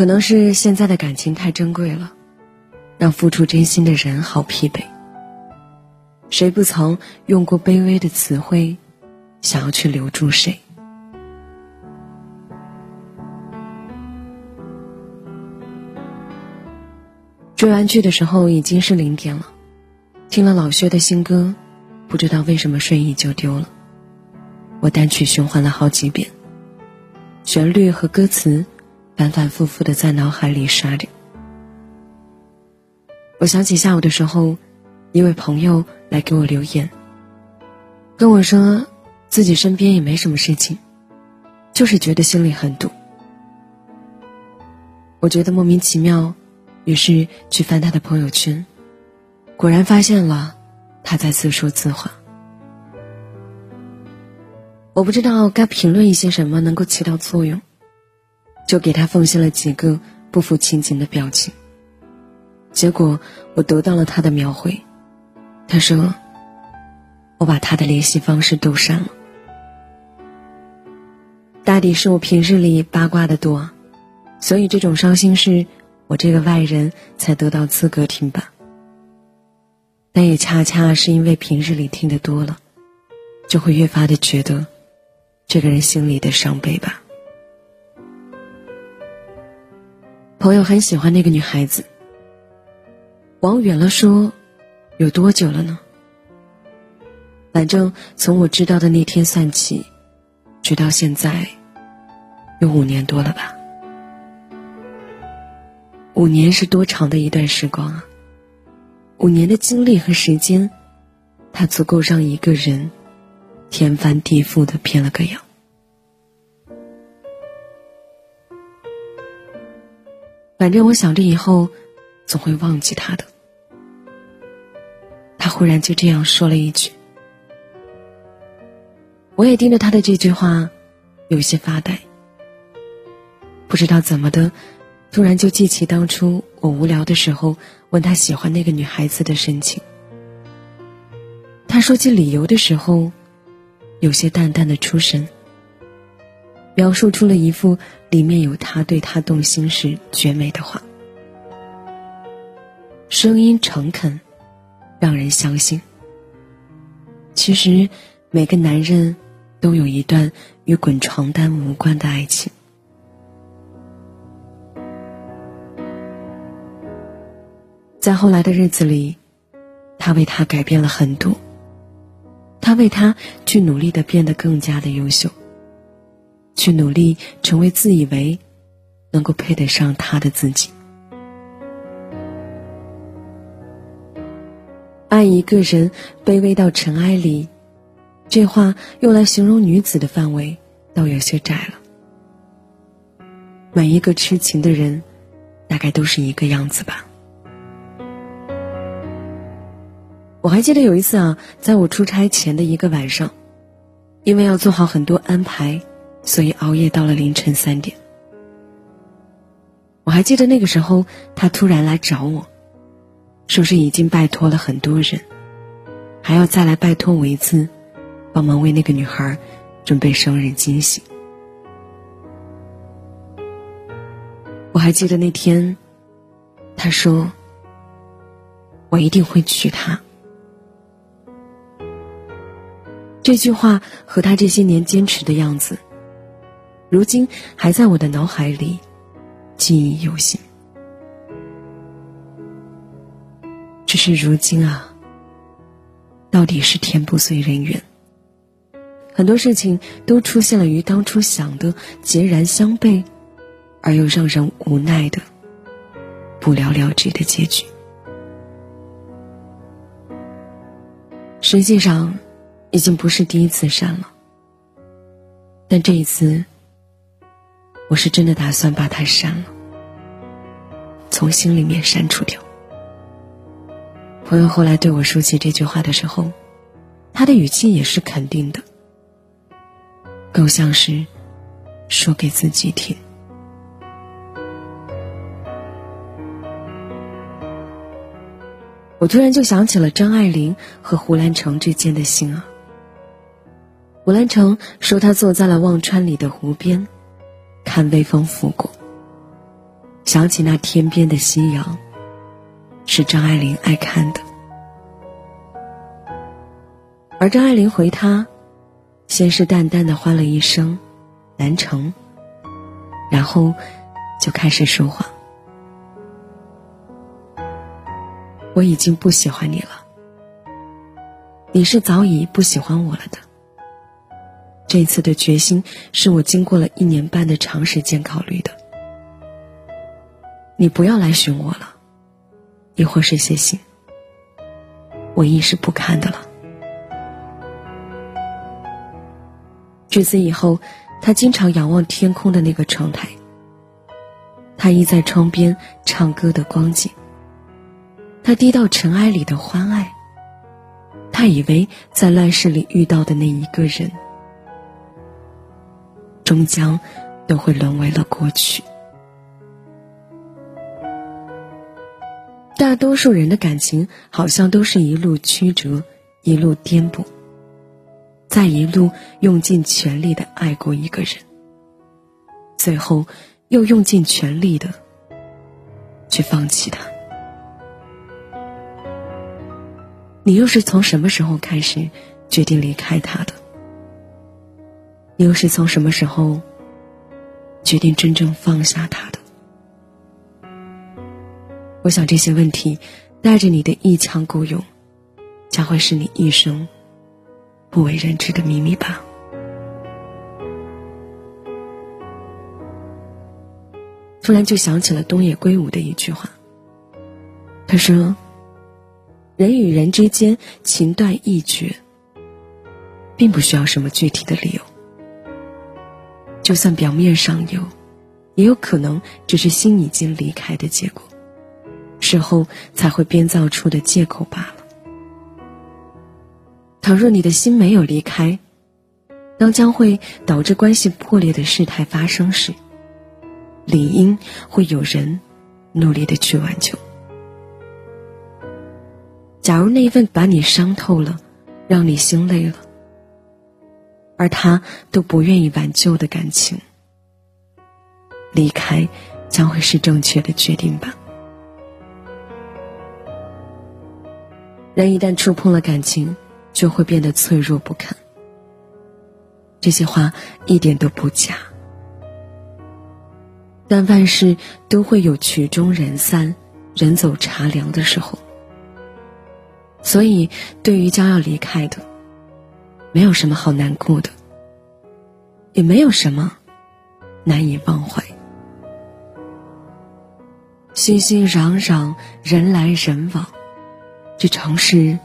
可能是现在的感情太珍贵了，让付出真心的人好疲惫。谁不曾用过卑微的词汇，想要去留住谁？追完剧的时候已经是零点了，听了老薛的新歌，不知道为什么睡意就丢了。我单曲循环了好几遍，旋律和歌词反反复复的在脑海里刷着。我想起下午的时候，一位朋友来给我留言，跟我说自己身边也没什么事情，就是觉得心里很堵。我觉得莫名其妙。于是去翻他的朋友圈，果然发现了他在自说自话。我不知道该评论一些什么能够起到作用，就给他奉献了几个不符情的表情。结果我得到了他的描绘，他说：“我把他的联系方式都删了。”大抵是我平日里八卦的多，所以这种伤心事。我这个外人才得到资格听吧，但也恰恰是因为平日里听得多了，就会越发的觉得，这个人心里的伤悲吧。朋友很喜欢那个女孩子，往远了说，有多久了呢？反正从我知道的那天算起，直到现在，有五年多了吧。五年是多长的一段时光啊！五年的精力和时间，它足够让一个人天翻地覆的变了个样。反正我想着以后总会忘记他的。他忽然就这样说了一句，我也盯着他的这句话，有些发呆。不知道怎么的。突然就记起当初我无聊的时候问他喜欢那个女孩子的深情。他说起理由的时候，有些淡淡的出神，描述出了一幅里面有他对他动心时绝美的话，声音诚恳，让人相信。其实每个男人都有一段与滚床单无关的爱情。在后来的日子里，他为他改变了很多。他为他去努力的变得更加的优秀，去努力成为自以为能够配得上他的自己。爱一个人卑微到尘埃里，这话用来形容女子的范围倒有些窄了。每一个痴情的人，大概都是一个样子吧。我还记得有一次啊，在我出差前的一个晚上，因为要做好很多安排，所以熬夜到了凌晨三点。我还记得那个时候，他突然来找我，说是已经拜托了很多人，还要再来拜托我一次，帮忙为那个女孩准备生日惊喜。我还记得那天，他说：“我一定会娶她。”这句话和他这些年坚持的样子，如今还在我的脑海里记忆犹新。只是如今啊，到底是天不遂人愿，很多事情都出现了与当初想的截然相悖，而又让人无奈的不了了之的结局。实际上。已经不是第一次删了，但这一次，我是真的打算把他删了，从心里面删除掉。朋友后来对我说起这句话的时候，他的语气也是肯定的，更像是说给自己听。我突然就想起了张爱玲和胡兰成之间的心啊。胡兰成说：“他坐在了忘川里的湖边，看微风拂过。想起那天边的夕阳，是张爱玲爱看的。而张爱玲回他，先是淡淡的唤了一声“南城”，然后就开始说话：“我已经不喜欢你了，你是早已不喜欢我了的。这次的决心是我经过了一年半的长时间考虑的。你不要来寻我了，亦或是写信，我亦是不看的了。”至此以后，他经常仰望天空的那个窗台。他依在窗边唱歌的光景。他低到尘埃里的欢爱。他以为在乱世里遇到的那一个人，终将都会沦为了过去。大多数人的感情好像都是一路曲折，一路颠簸。在一路用尽全力的爱过一个人，最后又用尽全力的去放弃他。你又是从什么时候开始决定离开他的？你又是从什么时候决定真正放下他的？我想这些问题带着你的一腔孤勇，将会是你一生。不为人知的秘密吧。突然就想起了东野圭吾的一句话，他说：“人与人之间情断意绝，并不需要什么具体的理由。就算表面上有，也有可能只是心已经离开的结果，事后才会编造出的借口罢了。”倘若你的心没有离开，当将会导致关系破裂的事态发生时，理应会有人努力的去挽救。假如那一份把你伤透了，让你心累了，而他都不愿意挽救的感情，离开将会是正确的决定吧。人一旦触碰了感情，就会变得脆弱不堪。这些话一点都不假，但万事都会有曲终人散、人走茶凉的时候。所以，对于将要离开的，没有什么好难过的，也没有什么难以忘怀。熙熙攘攘，人来人往，这城市。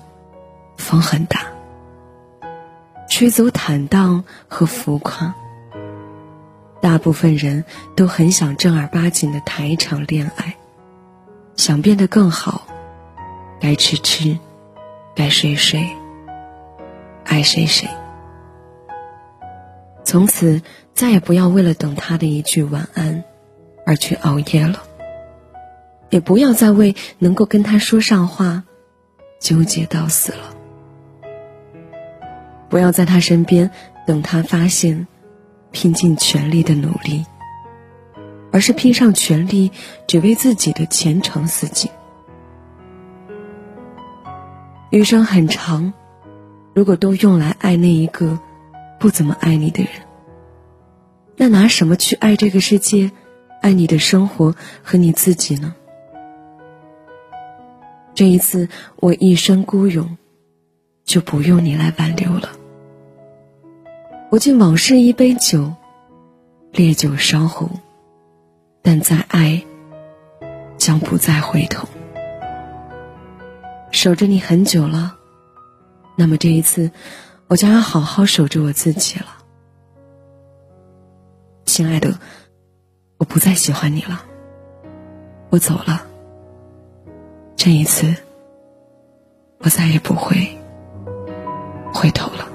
风很大，吹走坦荡和浮夸。大部分人都很想正儿八经的谈一场恋爱，想变得更好，该吃吃，该睡睡，爱谁谁。从此再也不要为了等他的一句晚安而去熬夜了，也不要再为能够跟他说上话纠结到死了。不要在他身边等他发现，拼尽全力的努力，而是拼上全力只为自己的前程似锦。余生很长，如果都用来爱那一个不怎么爱你的人，那拿什么去爱这个世界，爱你的生活和你自己呢？这一次我一生孤勇。就不用你来挽留了。不敬往事一杯酒，烈酒烧喉，但再爱，将不再回头。守着你很久了，那么这一次，我将要好好守住我自己了。亲爱的，我不再喜欢你了，我走了。这一次，我再也不会。回头了。